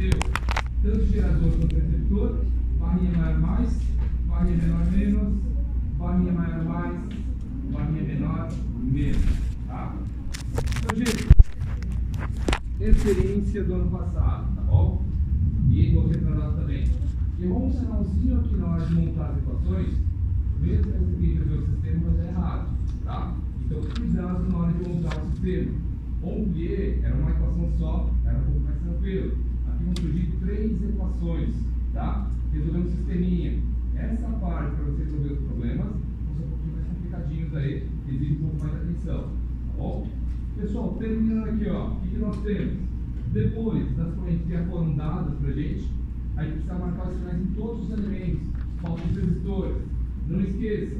deu tanto gerador quanto receptor, barrinha maior mais, barrinha menor menos, barrinha maior mais, barrinha menor menos. Tá? Então, gente, experiência do ano passado, tá bom? E do retrasado também. Errou um sinalzinho aqui na hora de montar as equações, mesmo que você queira ver o sistema, mas é errado, tá? Então, cuidado na hora de montar o sistema. Onde era uma equação só, era um pouco mais tranquilo. Vão surgir três equações, tá? Resolvendo o sisteminha. Essa parte, para você resolver os problemas, vão ser um pouquinho mais complicadinhos aí, exige um pouco mais de atenção, tá bom? Pessoal, terminando aqui, ó, o que, nós temos? Depois das correntes que foram dadas para a gente, a gente precisa marcar os sinais em todos os elementos, faltam os resistores. Não esqueça,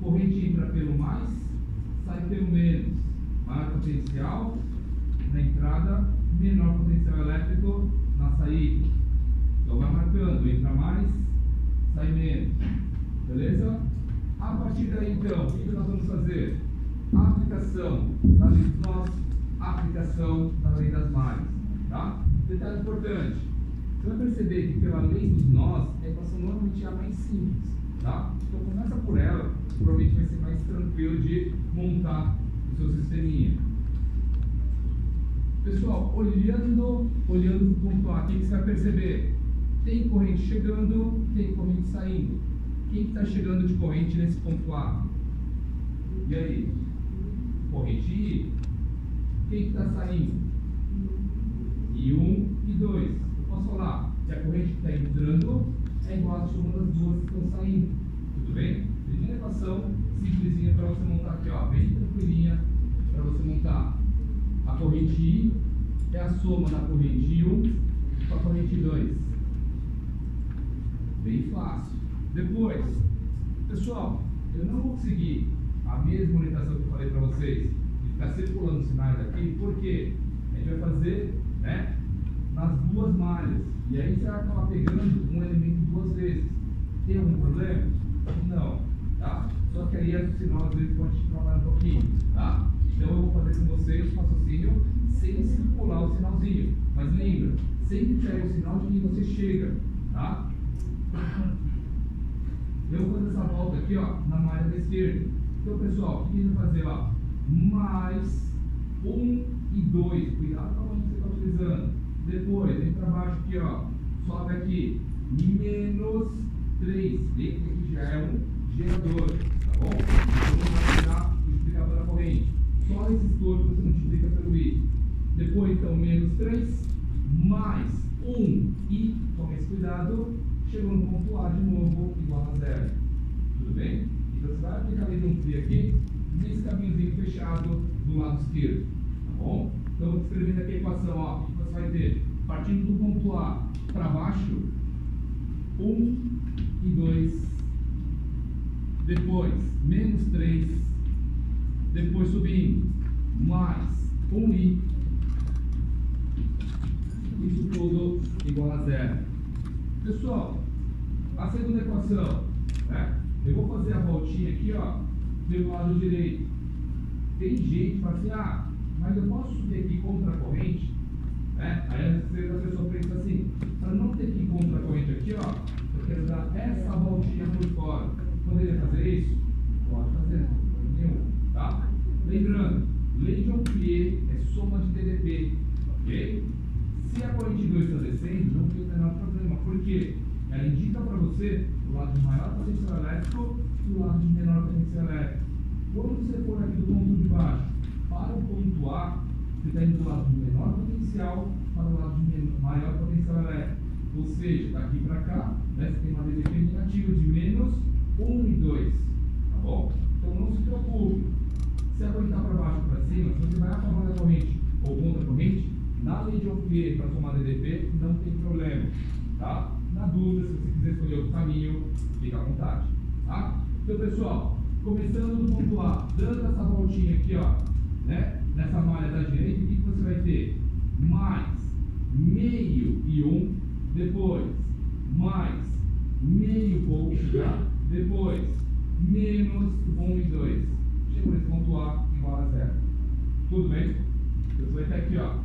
corrente entra pelo mais, sai pelo menos. Maior potencial na entrada, menor potencial elétrico na saída. Então vai marcando, entra mais, sai menos. Beleza? A partir daí então, o que nós vamos fazer? A aplicação da lei dos nós, aplicação da lei das malhas. Tá? Detalhe importante. Você vai perceber que pela lei dos nós, a equação normalmente é a mais simples. Tá? Então começa por ela, provavelmente vai ser mais tranquilo de montar o seu sisteminha. Pessoal, olhando, olhando o ponto A, o que você vai perceber? Tem corrente chegando, tem corrente saindo. Quem está chegando de corrente nesse ponto A? E aí? Corrente I. Quem está saindo? I1 e 2. Eu posso falar que a corrente que está entrando é igual a soma das duas que estão saindo. Tudo bem? Primeira equação simplesinha para você montar aqui, ó, bem tranquilinha para você montar. A corrente I é a soma da corrente I1 com a corrente 2. Bem fácil. Depois, pessoal, eu não vou seguir a mesma orientação que eu falei para vocês, de ficar circulando sinais aqui, porque a gente vai fazer né, nas duas malhas. E aí você vai acabar pegando um elemento duas vezes. Tem algum problema? Não. Tá? Só que aí o sinal às vezes pode trabalhar um pouquinho. Tá? Então eu vou fazer com vocês o raciocínio sem circular o sinalzinho. Mas lembra, sempre pega o sinal de que você chega. Tá? Eu vou fazer essa volta aqui ó, na malha da esquerda. Então pessoal, o que a gente vai fazer? Ó? Mais 1 um e 2. Cuidado com que você está utilizando. Depois, vem para baixo aqui, ó. Sobe aqui. Menos 3. Lembra que aqui já é um gerador. Tá bom? Então vamos o multiplicador da corrente. Só resistor que você multiplica pelo I. Depois, então, menos 3. Mais 1 e, tome esse cuidado, chegou no ponto A de novo, igual a zero. Tudo bem? Então você vai aplicar a lei de um aqui, nesse caminhozinho fechado do lado esquerdo. Tá bom? Então, escrevendo aqui a equação, ó, o que você vai ter? Partindo do ponto A para baixo, 1 e 2. Depois, menos 3. Depois subindo, mais 1i. Isso tudo igual a zero. Pessoal, a segunda equação, né? Eu vou fazer a voltinha aqui, ó, pelo lado direito. Tem gente que fala assim, ah, mas eu posso subir aqui contra a corrente? Né? Aí a pessoa pensa assim, para não ter que ir contra a corrente aqui, ó, eu quero dar essa voltinha por fora. Poderia fazer isso? Pode fazer? Lembrando, lei de Ampère é soma de TDP, ok? Se a corrente 2 está descendo, não tem o menor problema. Por quê? Ela indica para você o lado de maior potencial elétrico e o lado de menor potencial elétrico. Quando você for aqui do ponto de baixo para o ponto A, você está indo do lado de menor potencial para o lado de maior potencial elétrico. Ou seja, daqui para cá, né, você tem uma DDP negativa de menos 1 e 2. Tá bom? Então não se preocupe. Se arrojtar para baixo ou para cima, se você vai a favor corrente ou contra a corrente, na lei de Ophir para tomar DDP não tem problema, tá? Na dúvida, se você quiser escolher outro caminho, fica à vontade, tá? Então, pessoal, começando do ponto A, dando essa voltinha aqui, ó, né? Nessa malha da direita, o que você vai ter? Mais meio e um, depois mais meio ponto, depois menos um e dois por ponto A igual a zero. Tudo bem? Eu vou até aqui, ó.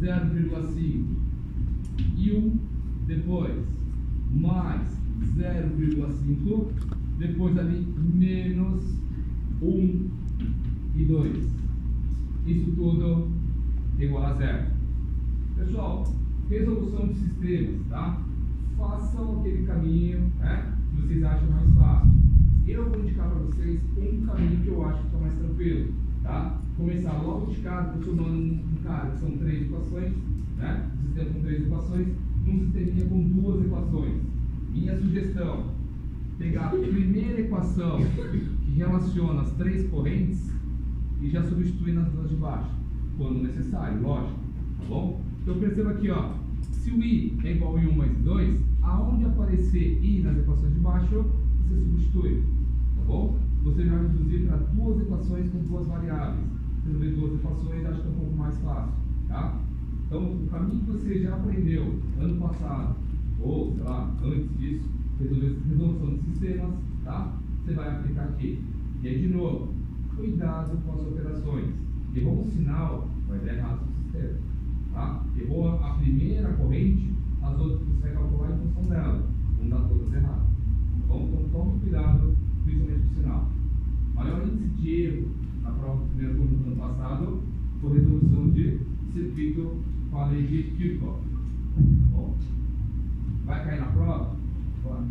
0,5 e 1, depois mais 0,5, depois ali menos 1 e 2. Isso tudo igual a zero. Pessoal, resolução de sistemas, tá? Façam aquele caminho né, que vocês acham mais fácil. Eu vou indicar para vocês um caminho que eu acho que está mais tranquilo, tá? Começar logo de cara transformando um cara que são três equações, né? Um sistema com três equações, num sisteminha com duas equações. Minha sugestão, pegar a primeira equação que relaciona as três correntes e já substituir nas duas de baixo, quando necessário, lógico, tá bom? Então perceba aqui, ó, se o i é igual a 1 mais 2, aonde aparecer i nas equações de baixo, você substitui, bom? Você já vai reduzir para duas equações com duas variáveis. Resolver duas equações acho que é um pouco mais fácil, tá? Então, o caminho que você já aprendeu ano passado, ou, sei lá, antes disso, resolver resolução de sistemas, tá? Você vai aplicar aqui. E aí, de novo, cuidado com as operações. Errou um sinal, vai dar errado no sistema. Tá? Errou a primeira corrente, as outras você vai calcular em função dela. Vão dar todas erradas. Bom? Então tome cuidado, principalmente com o sinal. Maior índice de erro na prova do primeiro turno do ano passado foi resolução de circuito com a lei de Kirchhoff. Bom? Vai cair na prova? Vai.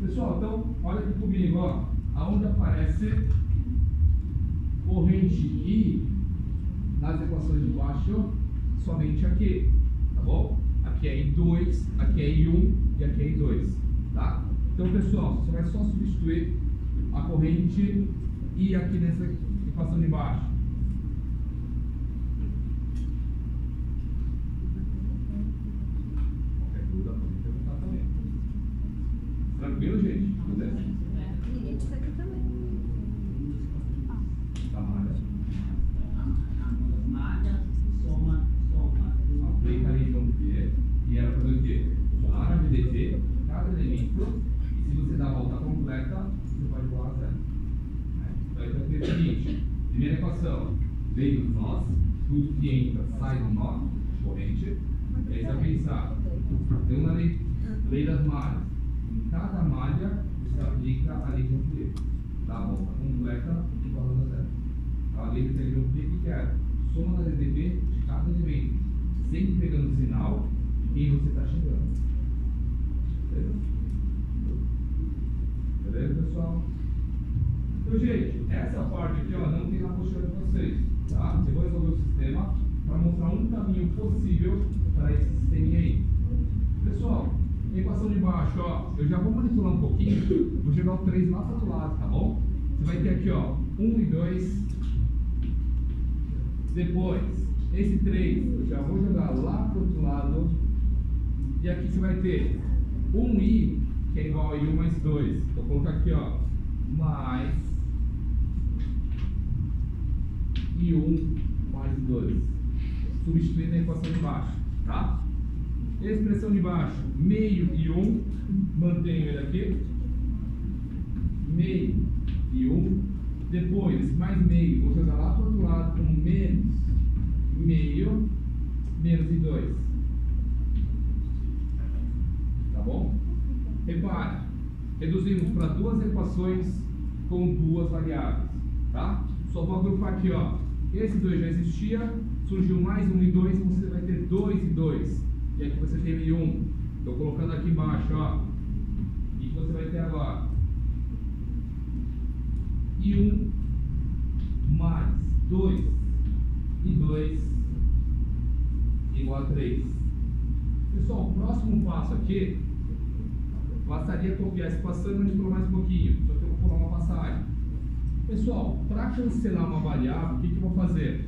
Pessoal, então, olha aqui comigo, ó. Aonde aparece corrente I nas equações de baixo, somente aqui, tá bom? Aqui é I2, aqui é I1 e aqui é I2, tá? Então, pessoal, você vai só substituir a corrente I aqui nessa equação de baixo. Qualquer dúvida pode perguntar também. Tranquilo, gente? Beleza? Isso aqui também. Tá malha. Malha, soma, soma. Aplica ali então P e ela fazer o quê? Somar a VDT, cada elemento, e se você dá a volta completa, você pode igualar a zero. Né? Então aí vai ter o seguinte, primeira equação, veio do nós, que entra sai do nó, corrente, e aí você vai pensar, tem uma lei, lei das malhas, em cada malha você aplica a lei de Ampère, dá a volta completa igual a zero. A lei de Ampère, o que era? Soma da DDP de cada elemento, sempre pegando o sinal de quem você está chegando. Beleza? Beleza, pessoal? Então, gente, essa parte aqui ó, não tem na postura de vocês. Tá? Eu vou resolver o sistema para mostrar um caminho possível para esse sisteminha aí. Pessoal, equação de baixo, ó, eu já vou manipular um pouquinho, vou jogar o 3 lá para o outro lado, tá bom? Você vai ter aqui, ó, 1 e 2. Depois, esse 3 eu já vou jogar lá para o outro lado. E aqui você vai ter 1i, que é igual a i1 mais 2. Vou colocar aqui, ó, mais i1 mais 2. Substituindo a equação de baixo, tá? Expressão de baixo, meio e 1, mantenho ele aqui. Meio e 1. Depois, mais meio, vou jogar lá para o outro lado com menos meio, menos e 2. Tá bom? Repare, reduzimos para duas equações com duas variáveis, tá? Só vou agrupar aqui, ó. Esse 2 já existia, surgiu mais 1 e 2, então você vai ter 2 e 2. E aqui você tem 1. Estou colocando aqui embaixo, ó. E você vai ter agora e 1 mais 2 e 2 igual a 3. Pessoal, o próximo passo aqui bastaria copiar essa equação e manipular mais um pouquinho. Só que eu vou pular uma passagem. Pessoal, para cancelar uma variável, o que, que eu vou fazer?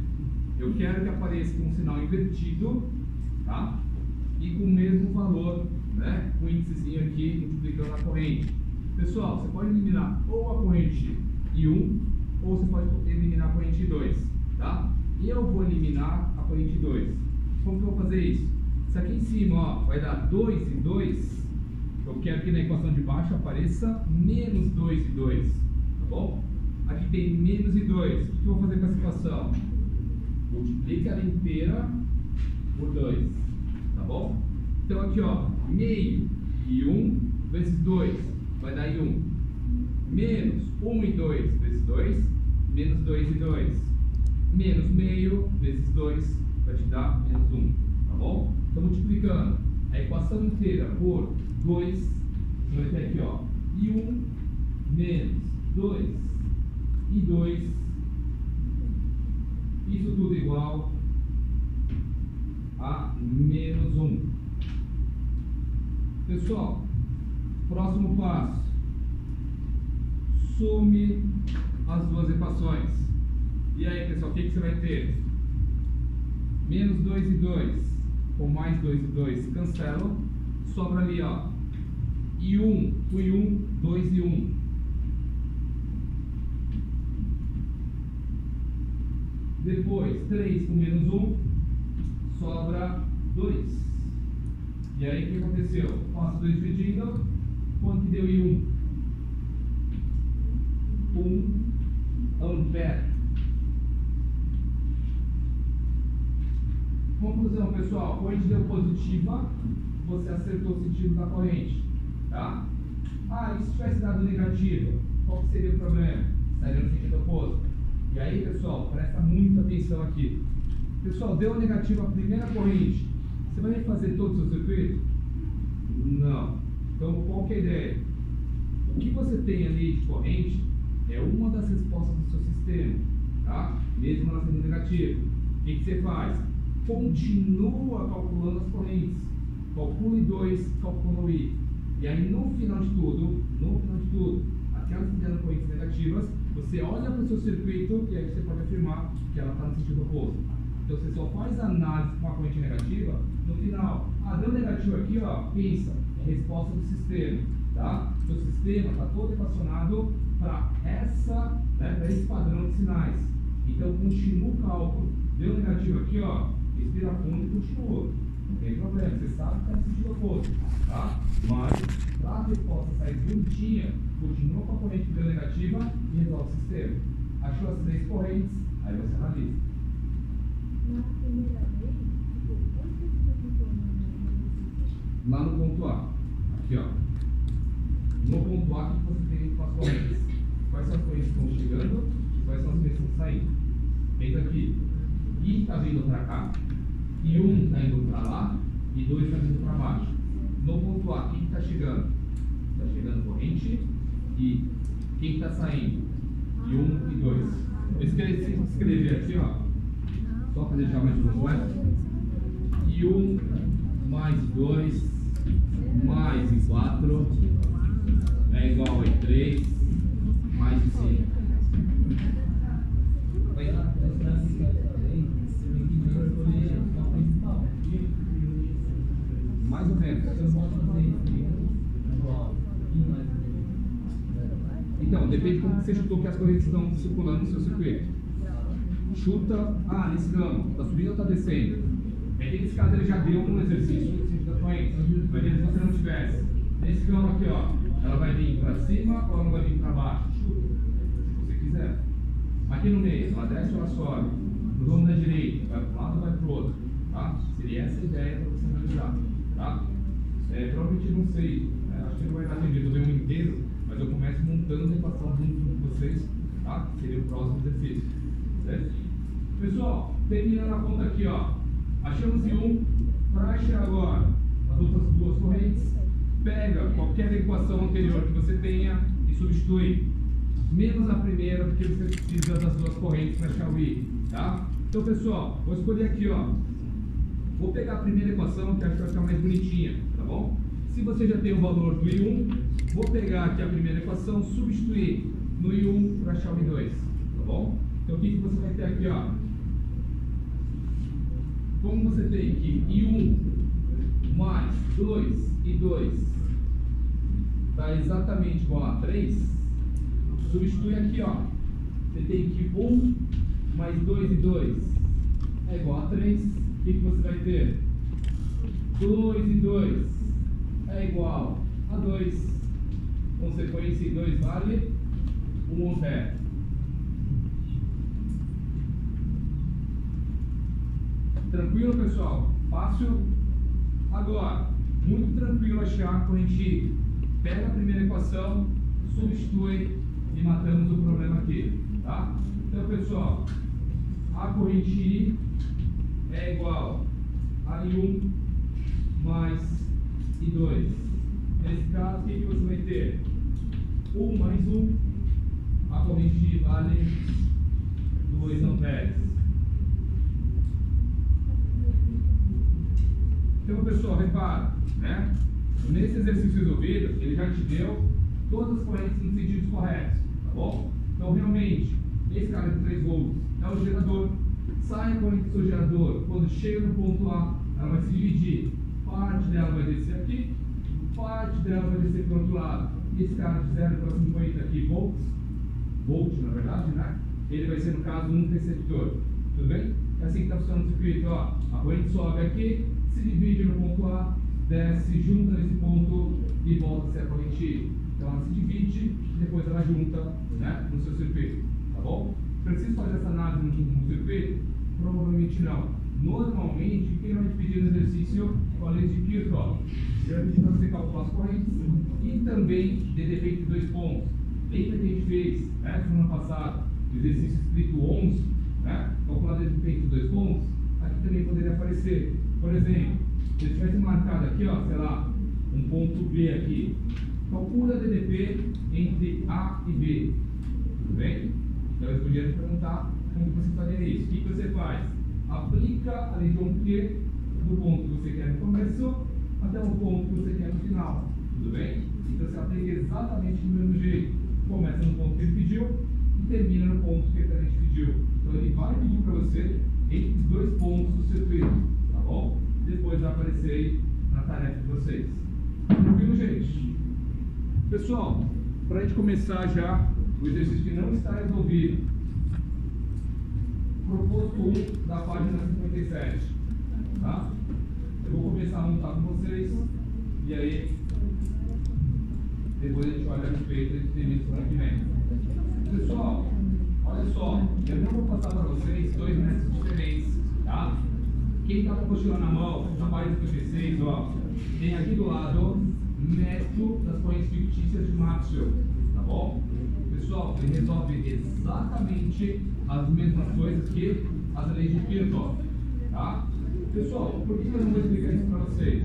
Eu quero que apareça com um sinal invertido, tá? E com o mesmo valor, né? Com o índicezinho aqui multiplicando a corrente. Pessoal, você pode eliminar ou a corrente I1 ou você pode eliminar a corrente I2, tá? E eu vou eliminar a corrente I2. Como que eu vou fazer isso? Isso aqui em cima, ó, vai dar 2 e 2. Eu quero que na equação de baixo apareça menos 2 e 2, tá bom? Aqui tem menos e 2. O que eu vou fazer com essa equação? Multiplica ela inteira por 2, Tá bom? Então aqui, ó, meio e 1 vezes 2 vai dar em 1. Menos 1 e 2 vezes 2, menos 2 e 2. Menos meio vezes 2 vai te dar menos 1. Tá bom? Então multiplicando a equação inteira por 2, você vai ter aqui, ó, e 1 menos 2 e 2. Isso tudo igual a menos 1. Pessoal, próximo passo. Some as duas equações. E aí, pessoal, o que, que você vai ter? Menos 2 e 2 com mais 2 e 2 cancelam. Sobra ali, ó. E 1, 1 e 1, 2 e 1. Depois, 3 com menos 1, sobra 2. E aí, o que aconteceu? Faço 2 dividindo, quanto deu em 1? 1 ampere. Conclusão, pessoal, corrente deu positiva, você acertou o sentido da corrente, tá? Ah, e se tivesse dado negativa, qual seria o problema? Estaria no sentido oposto. E aí, pessoal, presta muita atenção aqui. Pessoal, deu negativa a primeira corrente, você vai refazer todo o seu circuito? Não. Então, qual que é a ideia? O que você tem ali de corrente é uma das respostas do seu sistema, tá? Mesmo ela sendo negativa. O que, que você faz? Continua calculando as correntes. Calcule 2, calcula I. E aí, no final de tudo, no final de tudo, aquelas que deram correntes negativas, você olha para o seu circuito e aí você pode afirmar que ela está no sentido oposto. Então você só faz análise com a corrente negativa no final. Ah, deu negativo aqui, ó, pensa, é resposta do sistema, tá? Seu sistema está todo equacionado para essa, né, para esse padrão de sinais. Então continua o cálculo. Deu negativo aqui, ó, respira fundo e continua. Não tem problema, você sabe que está sentido oposto, tá? Mas para a resposta sair bonitinha, continua com a corrente negativa e resolve o sistema. Achou as três correntes, aí você analisa. Na primeira vez, tipo, onde que você ficou no Lá no ponto A. Aqui, ó. No ponto A, o que você tem com as correntes? Quais são as correntes que estão chegando e quais são as que estão saindo? Pensa aqui. I está vindo para cá, e 1 está indo para lá, e 2 está vindo para baixo. No ponto A, quem está chegando? Está chegando corrente e quem está saindo? E 1 e 2. Eu escrevi, escrever aqui, ó. Só para deixar mais um né? E 1 mais 2 mais 4 é igual a 3 mais 5. Mais menos. Então, depende de como você chutou que as correntes estão circulando no seu circuito. Chuta, ah, nesse ramo, está subindo ou está descendo? Aí nesse caso ele já deu um exercício no sentido da corrente. Se você não tivesse. Nesse ramo aqui, ó, ela vai vir para cima ou ela vai vir para baixo? Chuta, se você quiser. Aqui no meio, ela desce ou ela sobe? No ramo da direita, vai para um lado ou vai para o outro? Tá? Seria essa a ideia para você analisar. Tá? É, provavelmente não sei, é, acho que não vai dar tempo de resolver um inteiro, mas eu começo montando a equação junto com vocês, tá? Seria o próximo exercício. Certo? Pessoal, terminando a conta aqui, ó. Achamos em um, achar agora as outras duas correntes, pega qualquer equação anterior que você tenha e substitui. Menos a primeira, porque você precisa das duas correntes para achar o I. Tá? Então, pessoal, vou escolher aqui, ó. Vou pegar a primeira equação, que acho que vai ficar mais bonitinha, tá bom? Se você já tem o valor do I1, vou pegar aqui a primeira equação, substituir no I1 para achar o I2, tá bom? Então, o que, que você vai ter aqui, ó? Como você tem que I1 mais 2 e 2 está exatamente igual a 3, substitui aqui, ó. Você tem que 1 mais 2 e 2 é igual a 3. O que, que você vai ter? 2 e 2 é igual a 2. Consequência em 2 vale 1 ampere. Tranquilo, pessoal? Fácil? Agora, muito tranquilo achar quando a gente pega a primeira equação, substitui e matamos o problema aqui, tá? Então, pessoal, a corrente I é igual a I1 mais I2. Nesse caso, o que, você vai ter? 1 mais 1, a corrente vale 2 amperes. Então, pessoal, repara, né? Nesse exercício resolvido, ele já te deu todas as correntes nos sentidos corretos, tá bom? Então, realmente, esse cara de 3 volts é o gerador. Sai do seu gerador, quando chega no ponto A, ela vai se dividir. Parte dela vai descer aqui, parte dela vai descer para o outro lado. E esse cara de 0 para 50 aqui volts, volt na verdade, né? Ele vai ser, no caso, um receptor. Tudo bem? É assim que está funcionando o circuito. Ó, a corrente sobe aqui, se divide no ponto A, desce, junta nesse ponto e volta a ser a corrente I. Então ela se divide e depois ela junta né, no seu circuito. Tá bom? Preciso fazer essa análise no, no circuito? Provavelmente não. Normalmente, o que nós pedir no exercício com a lei de Kirchhoff? Vai para você calcular as correntes e também de defeito de dois pontos. Lembra que a gente fez, né, semana passada, o exercício escrito 11, né, calcular defeito de dois pontos? Aqui também poderia aparecer. Por exemplo, se eu tivesse marcado aqui, ó, sei lá, um ponto B aqui, calcula DDP entre A e B. Tudo bem? Então eu podia te perguntar como você faria isso. O que, você faz? Aplica a lei de Ampère do ponto que você quer no começo até o ponto que você quer no final. Tudo bem? Então você aplica exatamente do mesmo jeito. Começa no ponto que ele pediu e termina no ponto que ele pediu. Então ele vai pedir para você entre os dois pontos do circuito. Tá bom? Depois vai aparecer aí na tarefa de vocês. Tranquilo, gente? Pessoal, para a gente começar já o exercício que não está resolvido. Proposto 1 da página 57. Tá? Eu vou começar a montar com vocês e aí depois a gente olha a respeito e termina semana que vem. Pessoal, olha só, eu não vou passar para vocês dois métodos diferentes, tá? Quem está com a apostila na mão, na página 56, ó, tem aqui do lado método das correntes fictícias de Maxwell, tá bom? Pessoal, ele resolve exatamente as mesmas coisas que as leis de Kirchhoff, tá? Pessoal, por que eu não vou explicar isso para vocês?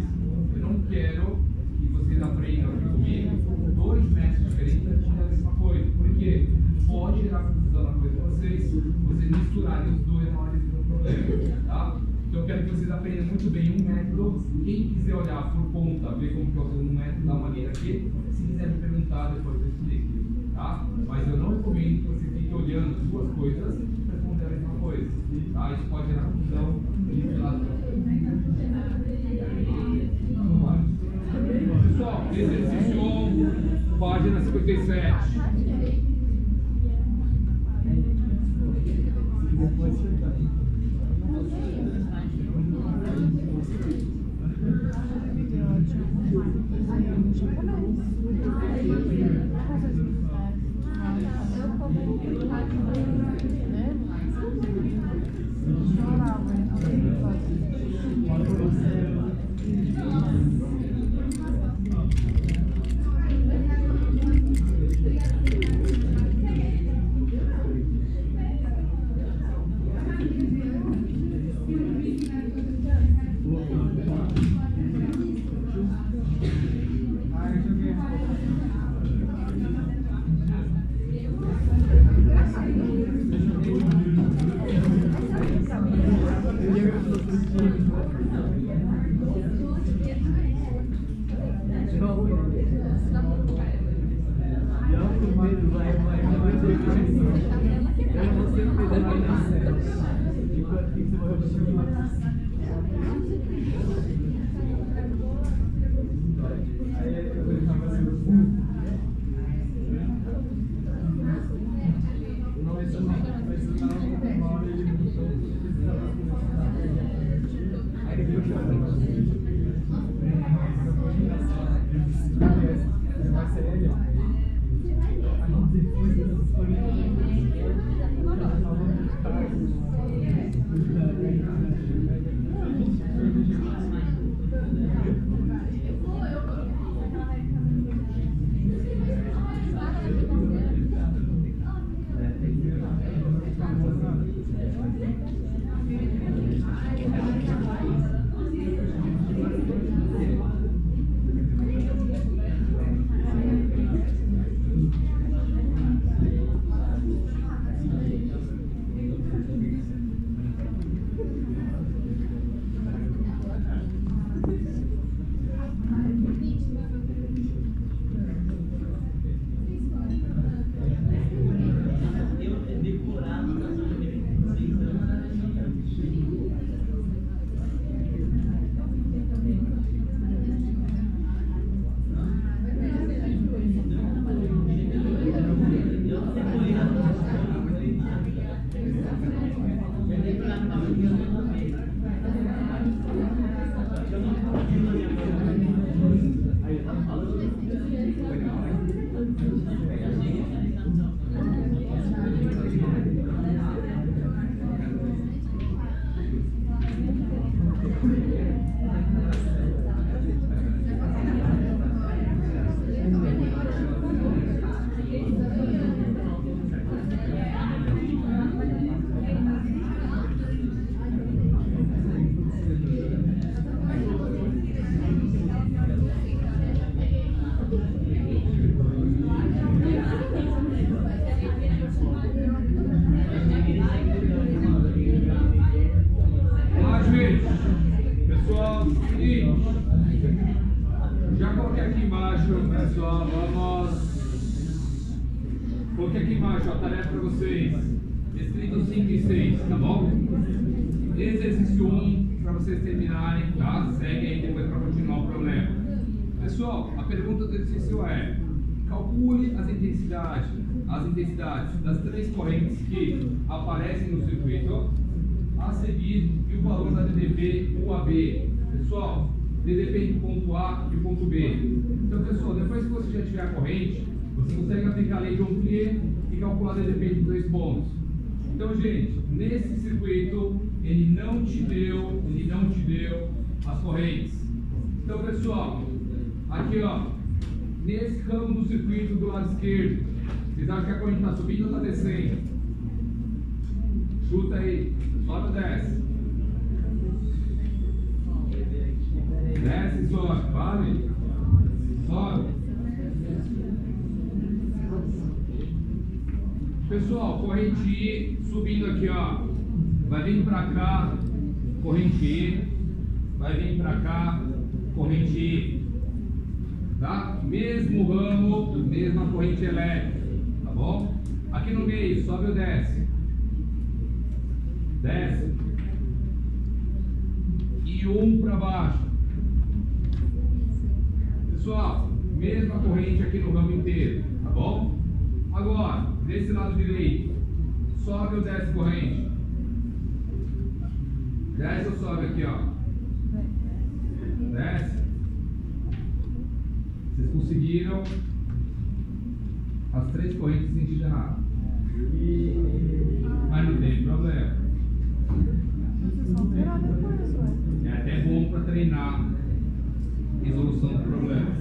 Eu não quero que vocês aprendam aqui comigo dois métodos diferentes da mesma coisa, porque pode gerar confusão na coisa de vocês, vocês misturarem os dois na hora de ter um problema, tá? Então eu quero que vocês aprendam muito bem um método. Quem quiser olhar por conta, ver como que eu uso um método da maneira aqui, se quiser me perguntar, depois eu explico, tá? Mas eu não recomendo que você fique olhando duas coisas e responder a mesma coisa, tá? Isso pode gerar confusão Pessoal, DDP do ponto A e ponto B. Então, pessoal, depois que você já tiver a corrente, você consegue aplicar a lei de Omplier e calcular DDP de dois pontos. Então, gente, nesse circuito, ele não te deu, ele não te deu as correntes. Então, pessoal, aqui ó, nesse ramo do circuito do lado esquerdo, vocês acham que a corrente está subindo ou está descendo? Chuta aí, sobe ou desce? Desce e sobe, vale? Sobe. Pessoal, corrente I subindo aqui, ó. Vai vir pra cá, corrente I. Vai vir pra cá, corrente I. Tá? Mesmo ramo, mesma corrente elétrica. Tá bom? Aqui no meio, sobe ou desce? Desce. E um para baixo. Pessoal, mesma corrente aqui no ramo inteiro. Tá bom? Agora, desse lado direito, sobe ou desce corrente? Desce ou sobe aqui, ó? Desce. Vocês conseguiram as três correntes em sentido errado. Mas não tem problema. É até bom para treinar resolução de problemas.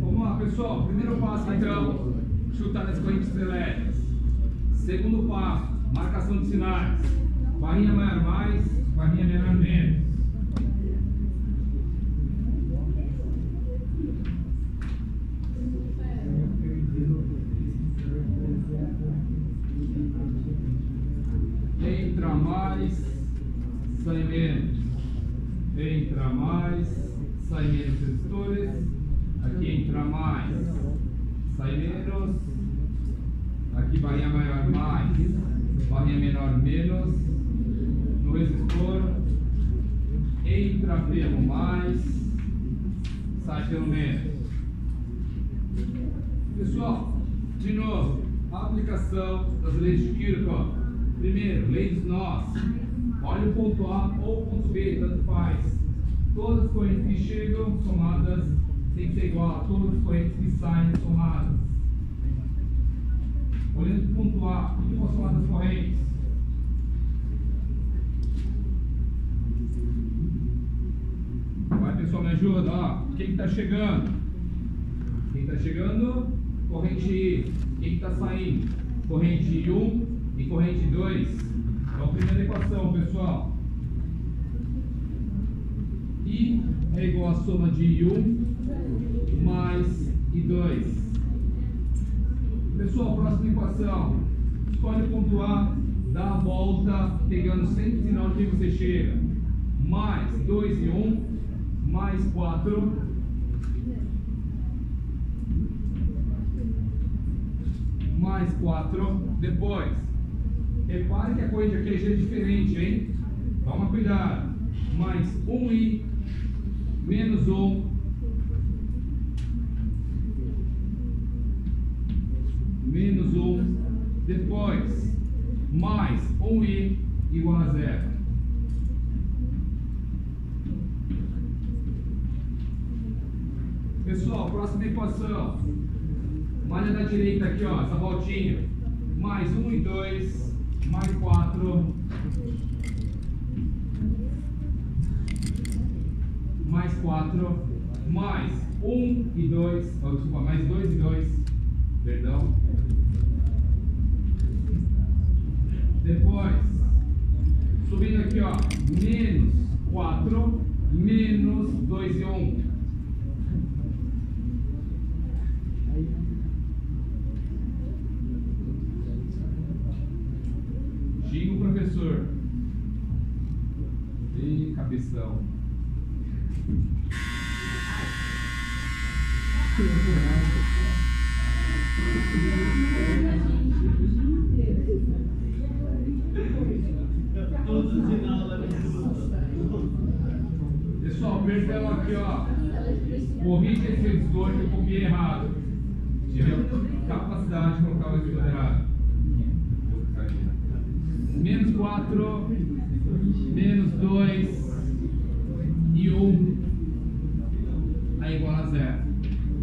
Vamos lá, pessoal. Primeiro passo, então, chutar as correntes elétricas. Segundo passo, marcação de sinais. Barrinha maior mais, barrinha menor menos. Entra mais, sai menos. Entra mais, sai menos resistores. Aqui entra mais, sai menos. Aqui barrinha maior mais, barrinha menor menos. No resistor, entra pelo mais, sai pelo menos. Pessoal, de novo, aplicação das leis de Kirchhoff. Primeiro, lei dos nós. Olha o ponto A ou o ponto B, tanto faz. Todas as correntes que chegam somadas tem que ser igual a todas as correntes que saem somadas. Olhando para o ponto A, o que posso falar das correntes? Vai pessoal, me ajuda, ó. Quem está chegando? Quem está chegando? Corrente I. Quem está saindo? Corrente I1 e corrente 2. Então, primeira equação, pessoal. I é igual à soma de I1 mais I2. Pessoal, próxima equação. Escolhe o ponto A, dá a volta, pegando sempre o sinal de que você chega. Mais 2 e 1, mais 4. Mais 4. Depois, repare que a corrente aqui é diferente, hein? Toma cuidado. Mais 1i menos 1 menos 1, depois mais 1i igual a zero. Pessoal, próxima equação. Malha da direita aqui, ó, essa voltinha. Mais 1 e 2, mais 4, mais 4, mais 1 e 2, oh, desculpa, mais 2 e 2, perdão. Depois, subindo aqui, ó, menos 4, menos 2 e 1. Um. Diga o professor. e cabeção. Perdão aqui, ó. Corrige esse editor que eu copiei errado. Tive capacidade de colocar o editor errado. Menos 4, menos 2 e 1 é igual a zero.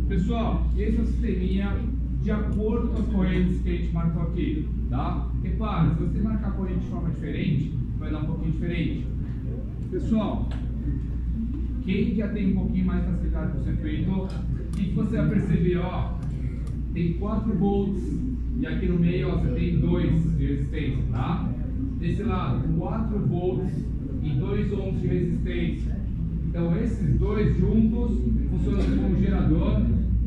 Pessoal, esse é o sisteminha de acordo com as correntes que a gente marcou aqui, tá? Claro, se você marcar a corrente de forma diferente, vai dar um pouquinho diferente. Pessoal, quem já tem um pouquinho mais facilidade com o circuito, o que você vai perceber, ó, tem 4 volts e aqui no meio, ó, você tem 2 de resistência, tá? Desse lado, 4 volts e 2 ohms de resistência. Então esses dois juntos funcionam como gerador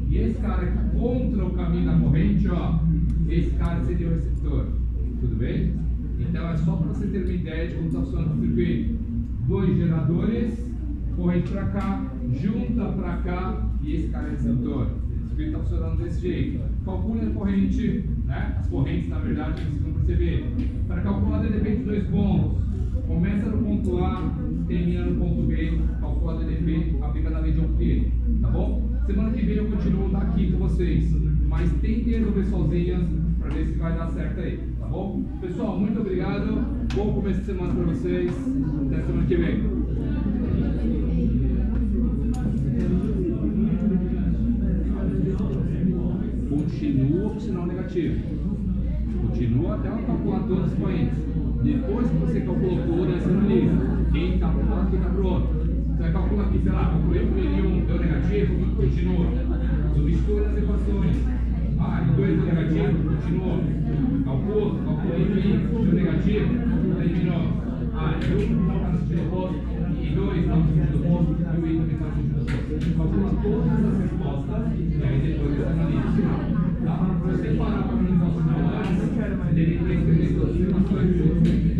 e esse cara aqui contra o caminho da corrente, ó, esse cara seria o receptor. Tudo bem? Então é só para você ter uma ideia de como está funcionando o circuito. Dois geradores, corrente para cá, junta para cá e esse cara é receptor. O circuito está funcionando desse jeito. Calcule a corrente, né? As correntes, na verdade, vocês vão perceber. Para calcular depende de dois pontos. Começa no ponto A, termina no ponto B, calcula DDP, aplica na de Ampere, tá bom? Semana que vem eu continuo aqui com vocês, mas tentem resolver sozinhas para ver se vai dar certo aí, tá bom? Pessoal, muito obrigado, bom começo de semana para vocês, até semana que vem. O sinal negativo. Continua até ela calcular todas as correntes. Depois que você calculou todas, você analisa. Quem está um lado, quem está para o outro. Você vai calcular aqui, sei lá, calculei o L1, deu negativo, continua. Substitui nas equações. Ah, 2 deu negativo, continua. Calcula, calculei o I, deu negativo, Thank you.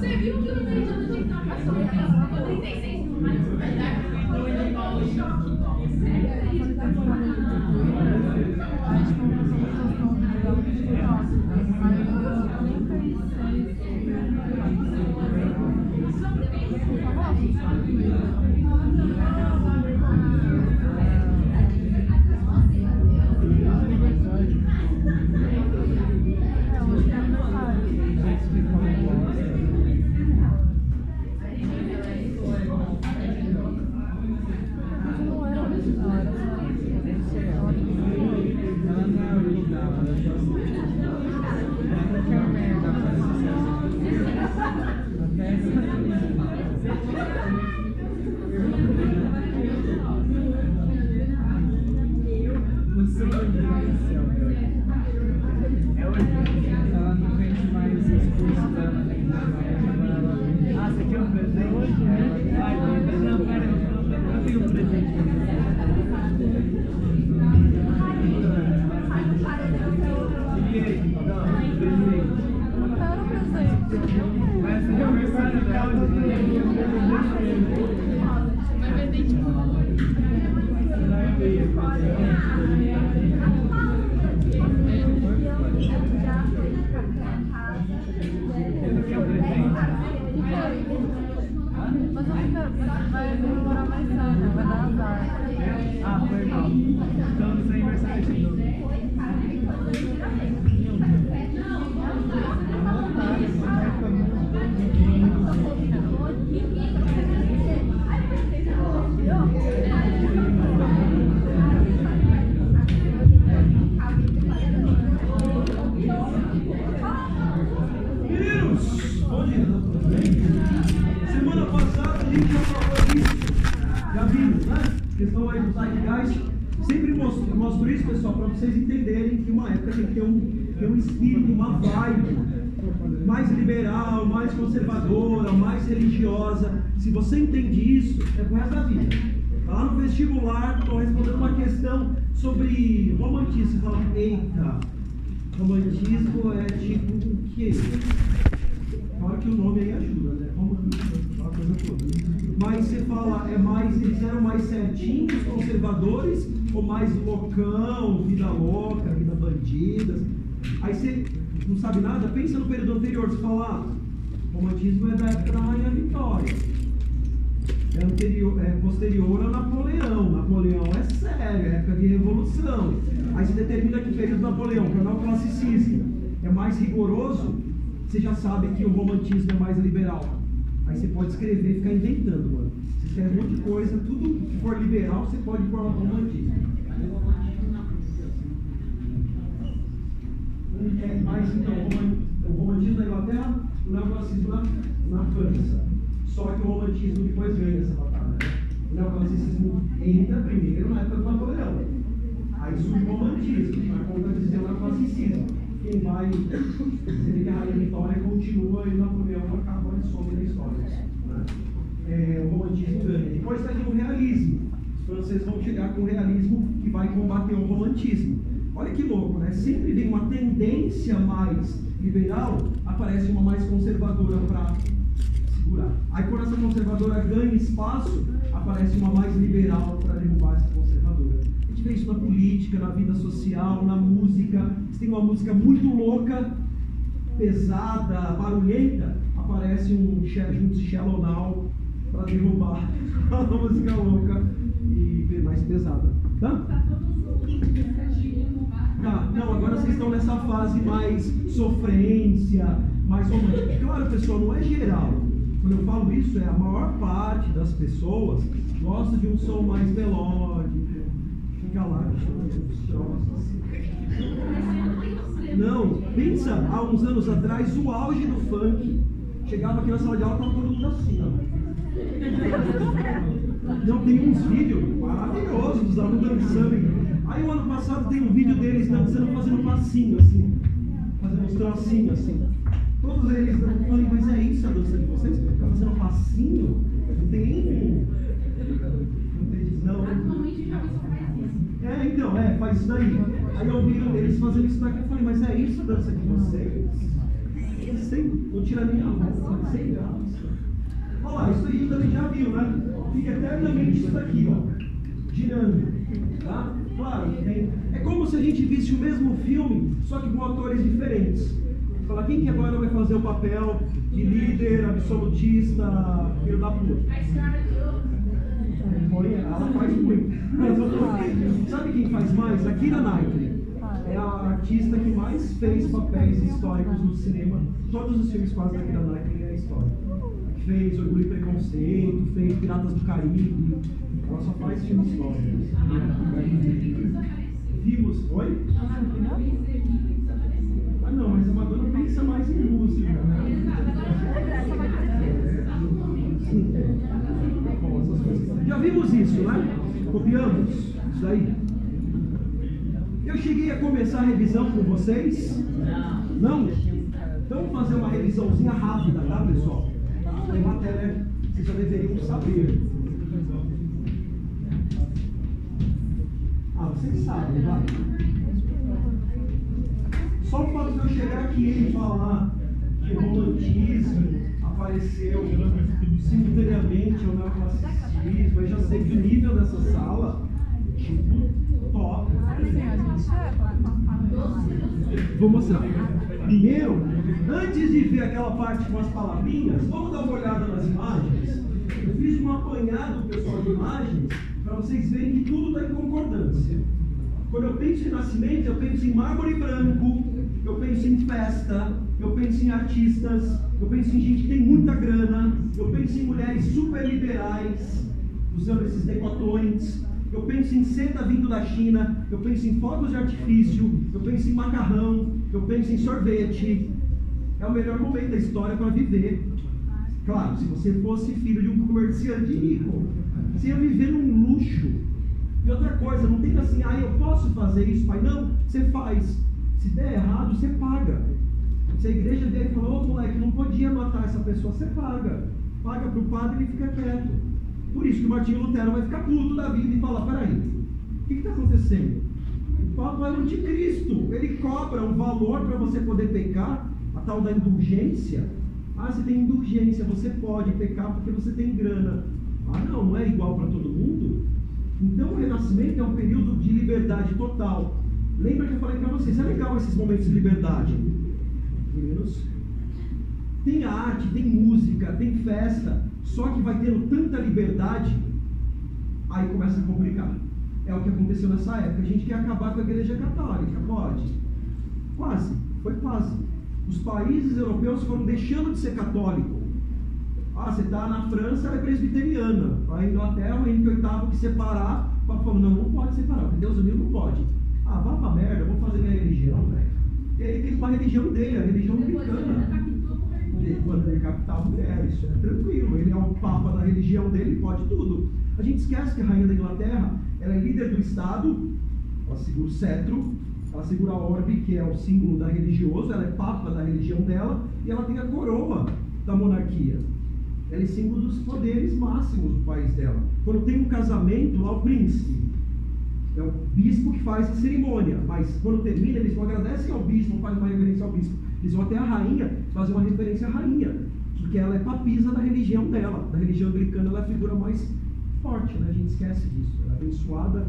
Thank you. vai demorar mais tarde, vai dar azar. Ah, foi mal. Então, isso aí vai ser conservadora, mais religiosa. Se você entende isso, é pro resto da vida. Tá Lá no vestibular, estou respondendo uma questão sobre romantismo. Fala, eita, romantismo é tipo o quê? Claro que o nome aí ajuda, né? Romantismo, aquela coisa toda. Mas você fala, é mais, eles eram mais certinhos, conservadores, ou mais loucão, vida louca, vida bandida? Aí você não sabe nada, pensa no período anterior, você fala, romantismo é da época da Rainha Vitória. É, anterior, é posterior a Napoleão. Napoleão é sério, é época de revolução. Aí você determina que período Napoleão, que é o neoclassicismo, é mais rigoroso, você já sabe que o romantismo é mais liberal. Aí você pode escrever e ficar inventando, mano. Você escreve um monte de coisa, tudo que for liberal, você pode pôr no romantismo. É mais então, o roman- o romantismo na Inglaterra, o neoclassicismo na, na França. Só que o romantismo depois ganha essa batalha. Né? O neoclassicismo entra primeiro na época do Napoleão. Aí surge o romantismo, na contradizer o neoclassicismo. Quem vai. Você vê que a Rainha Vitória continua e o Napoleão acaba e some da história. Né? É, o romantismo ganha. Depois ter o realismo. Os franceses vão chegar com o realismo que vai combater o romantismo. Olha que louco, né? Sempre vem uma tendência mais liberal, aparece uma mais conservadora para segurar. Aí quando essa conservadora ganha espaço, aparece uma mais liberal para derrubar essa conservadora. A gente vê isso na política, na vida social, na música. Se tem uma música muito louca, pesada, barulhenta, aparece um che- junto Shallow Now para derrubar a música louca e mais pesada. Tá? Tá, não, agora vocês estão nessa fase mais sofrência, mais romântica. Claro, pessoal, não é geral. Quando eu falo isso, é a maior parte das pessoas gosta de um som mais melódico. Fica lá, Não, pensa, há uns anos atrás, o auge do funk. Chegava aqui na sala de aula, estava todo mundo assim, ó. Não, tem uns vídeos maravilhosos dos alunos dançando. Aí o ano passado tem um vídeo deles dançando, fazendo passinho assim. Fazendo uns trocinhos assim. Todos eles, eu falei, mas é isso a dança de vocês? Ficar fazendo passinho? Não tem nem. Não tem. Não. É, então, é, faz isso daí. Aí eu vi eles fazendo isso daqui, eu falei, mas é isso a dança de vocês? Sem, não tira nem a roupa, sem graça. Olha lá, isso aí também já viu, né? Fica eternamente isso daqui, ó. Girando. Tá? Claro, tem. É como se a gente visse o mesmo filme, só que com atores diferentes. Fala, quem que agora vai fazer o papel de líder, absolutista, filho da puta? Põe, ela faz muito. Mas eu tô- Sabe quem faz mais? A Kira Knightley. É a artista que mais fez papéis históricos no cinema. Todos os filmes quase da Kira Knightley é história. Fez Orgulho e Preconceito, fez Piratas do Caribe. Ela só faz filmes históricos. Vimos. Oi? Ah não, mas a Madonna pensa mais em música. Já vimos isso, né? Copiamos isso daí. Eu cheguei a começar a revisão com vocês? Não? Então vamos fazer uma revisãozinha rápida, tá, pessoal? Tem matéria que vocês já deveriam saber. Ah, vocês sabem, vai. Só o fato de eu chegar aqui e falar que o romantismo apareceu simultaneamente ao neoclassicismo, eu já sei que o nível dessa sala é tipo top. Vou mostrar. Primeiro, antes de ver aquela parte com as palavrinhas, vamos dar uma olhada nas imagens. Eu fiz um apanhado, pessoal, de imagens, para vocês verem que tudo está em concordância. Quando eu penso em nascimento, eu penso em mármore branco, eu penso em festa, eu penso em artistas, eu penso em gente que tem muita grana, eu penso em mulheres super liberais, usando esses decotões, eu penso em seda vindo da China, eu penso em fogos de artifício, eu penso em macarrão, eu penso em sorvete. É o melhor momento da história para viver. Claro, se você fosse filho de um comerciante rico, você ia viver num luxo. E outra coisa, não tem assim, ah, eu posso fazer isso, pai. Não, você faz. Se der errado, você paga. Se a igreja vier e falar, ô moleque, não podia matar essa pessoa, você paga. Paga para o padre e fica quieto. Por isso que o Martinho Lutero vai ficar puto da vida e falar, peraí, o que está acontecendo? O Papa é o anticristo. Ele cobra um valor para você poder pecar, a tal da indulgência. Ah, você tem indulgência, você pode pecar porque você tem grana. Ah, não, não é igual para todo mundo? Então o renascimento é um período de liberdade total. Lembra que eu falei para vocês, é legal esses momentos de liberdade. Tem arte, tem música, tem festa, só que vai tendo tanta liberdade, aí começa a complicar. É o que aconteceu nessa época. A gente quer acabar com a igreja católica, pode? Quase, foi quase. Os países europeus foram deixando de ser católico. Ah, você está na França, ela é presbiteriana. A Inglaterra, o Henrique VIII que separar, falou, não, não pode separar, porque Deus uniu não pode. Ah, vá pra merda, vou fazer minha religião, velho. E aí tem uma religião dele, a religião americana. Quando ele captar a mulher, isso é tranquilo. Ele é o papa da religião dele, pode tudo. A gente esquece que a rainha da Inglaterra, ela é líder do Estado, ela segura o cetro, ela segura a orbe, que é o símbolo da religioso, ela é papa da religião dela, e ela tem a coroa da monarquia. Ela é símbolo dos poderes máximos do país dela. Quando tem um casamento, lá o príncipe, é o bispo que faz a cerimônia, mas quando termina, eles não agradecem ao bispo, fazem uma reverência ao bispo. Eles vão até a rainha fazer uma referência à rainha, porque ela é papisa da religião dela. Da religião anglicana, ela é a figura mais forte, né? a gente esquece disso. Ela é abençoada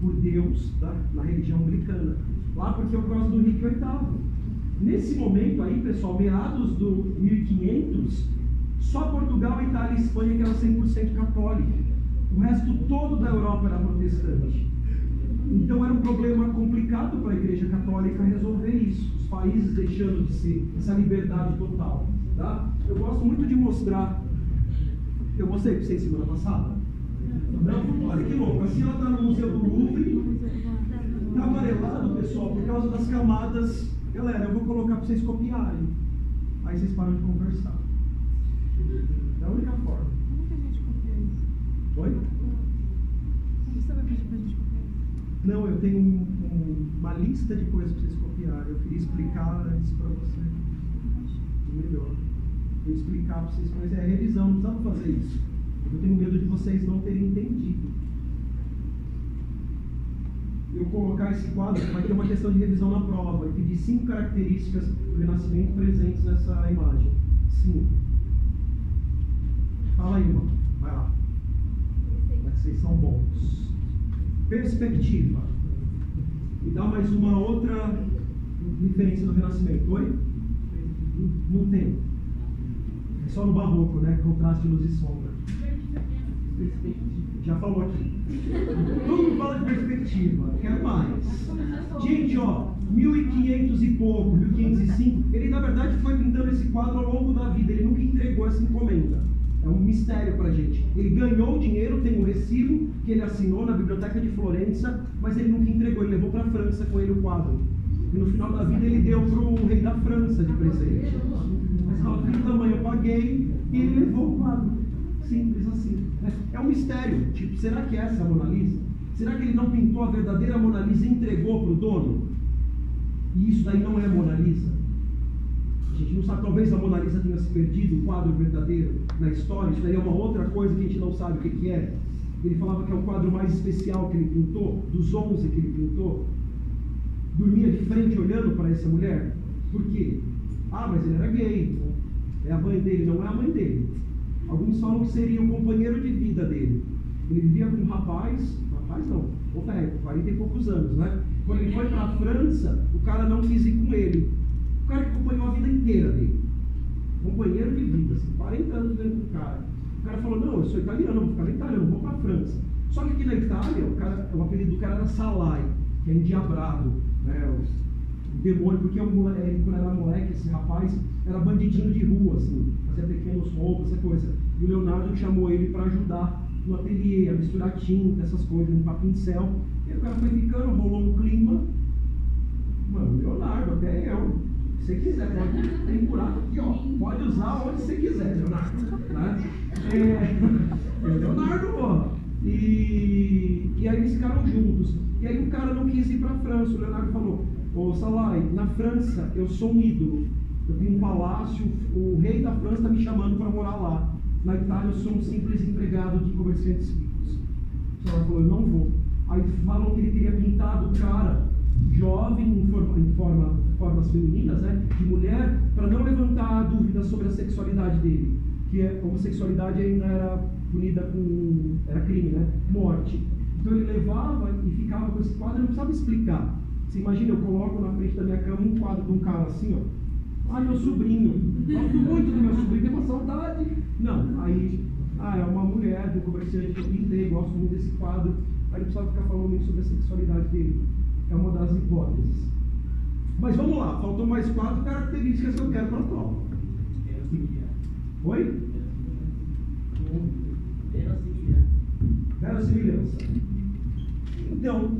por Deus tá? na religião anglicana. Lá porque é por causa do Henrique VIII. Nesse momento aí, pessoal, meados do 1500, só Portugal, Itália e Espanha que eram 100% católicos. O resto todo da Europa era protestante. Então era um problema complicado para a Igreja Católica resolver isso, os países deixando de ser essa liberdade total. Tá? Eu gosto muito de mostrar. Eu mostrei para vocês semana passada? Não? Olha que louco. Assim ela está no Museu do Louvre. Está amarelado, pessoal, por causa das camadas. Galera, eu vou colocar para vocês copiarem. Aí vocês param de conversar. É a única forma. Como que a gente confia isso? Oi? Como você vai pedir pra gente copiar isso? Não, eu tenho um- um- uma lista de coisas para vocês copiarem. Eu queria explicar antes para você. Melhor. Eu explicar para vocês, mas é revisão, não precisamos fazer isso. Eu tenho medo de vocês não terem entendido. Eu colocar esse quadro, vai ter uma questão de revisão na prova. Eu pedi cinco características do renascimento presentes nessa imagem. Cinco. Fala aí, irmão. Vai lá. Vocês são bons? Perspectiva. Me dá mais uma outra referência do Renascimento. Oi? Não tem. É só no barroco, né? Contraste luz e sombra. Já falou aqui. Todo mundo fala de perspectiva. Quero mais. Gente, ó, 1500 e pouco, 1505, ele na verdade foi pintando esse quadro ao longo da vida. Ele nunca entregou essa encomenda. É um mistério pra gente. Ele ganhou dinheiro, tem um recibo que ele assinou na biblioteca de Florença, mas ele nunca entregou. Ele levou para França com ele o quadro. E no final da vida ele deu para o rei da França de presente. Mas fala, da mãe, eu paguei e ele levou o quadro. Simples assim. É um mistério. Tipo, será que essa é a Mona Lisa? Será que ele não pintou a verdadeira Mona Lisa e entregou para o dono? E isso daí não é Mona Lisa? A gente não sabe, talvez a Mona Lisa tenha se perdido, o quadro verdadeiro na história. Isso daí é uma outra coisa que a gente não sabe o que, que é. Ele falava que é o quadro mais especial que ele pintou, dos 11 que ele pintou. Dormia de frente olhando para essa mulher. Por quê? Ah, mas ele era gay. É a mãe dele, não é a mãe dele. Alguns falam que seria o companheiro de vida dele. Ele vivia com um rapaz, rapaz não, o velho, 40 e poucos anos, né? Quando ele foi para a França, o cara não quis ir com ele. O cara que acompanhou a vida inteira dele. Companheiro de vida, assim, 40 anos vivendo com o cara. O cara falou, não, eu sou italiano, vou ficar na Itália, não vou para a França. Só que aqui na Itália, o, cara, o apelido do cara era Salai, que é endiabrado, né? O, demônio, porque ele, quando era moleque, esse rapaz era bandidinho de rua, assim, fazia pequenos roubos, essa coisa. E o Leonardo chamou ele para ajudar no ateliê, a misturar tinta, essas coisas, limpar pincel. E o cara foi ficando, rolou um clima. Mano, Leonardo, até eu. Se você quiser, pode. Tem buraco aqui, ó. Pode usar onde você quiser, Leonardo. Né? É Leonardo, ó. E, e aí eles ficaram juntos. E aí o cara não quis ir para a França. O Leonardo falou: Ô Salai, na França eu sou um ídolo. Eu tenho um palácio, o rei da França está me chamando para morar lá. Na Itália eu sou um simples empregado de comerciantes ricos. O falou: Eu não vou. Aí falam que ele teria pintado o cara jovem em, forma, em forma, formas femininas, né, de mulher, para não levantar dúvidas sobre a sexualidade dele, que a homossexualidade ainda era punida com era crime, né, morte. Então ele levava e ficava com esse quadro, não precisava explicar. Você imagina, eu coloco na frente da minha cama um quadro de um cara assim, ó. Ah, meu sobrinho. Gosto muito do meu sobrinho, tem uma saudade. Não, aí, ah, é uma mulher do comerciante que eu pintei, gosto muito desse quadro. Aí não precisava ficar falando muito sobre a sexualidade dele. É uma das hipóteses. Mas vamos lá, faltam mais quatro características que eu quero para a prova. Oi? Verossimilhança. Então,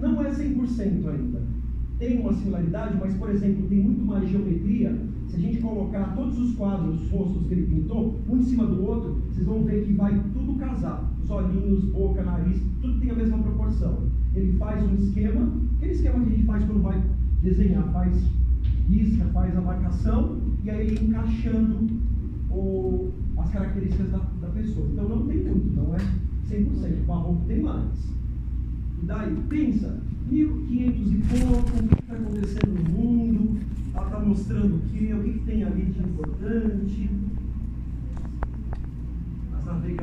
não é 100% ainda. Tem uma similaridade, mas, por exemplo, tem muito mais geometria. Se a gente colocar todos os quadros, os rostos que ele pintou, um em cima do outro, vocês vão ver que vai tudo casar. Os olhinhos, boca, nariz, tudo tem a mesma proporção. Ele faz um esquema, aquele esquema que a gente faz quando vai desenhar, faz risca, faz a marcação, e aí encaixando o, as características da, da pessoa. Então não tem muito, não é 100%. O barroco tem mais daí? Pensa, 1500 e pouco, o que está acontecendo no mundo, ela está mostrando o que, o que, tem ali de importante. As navegações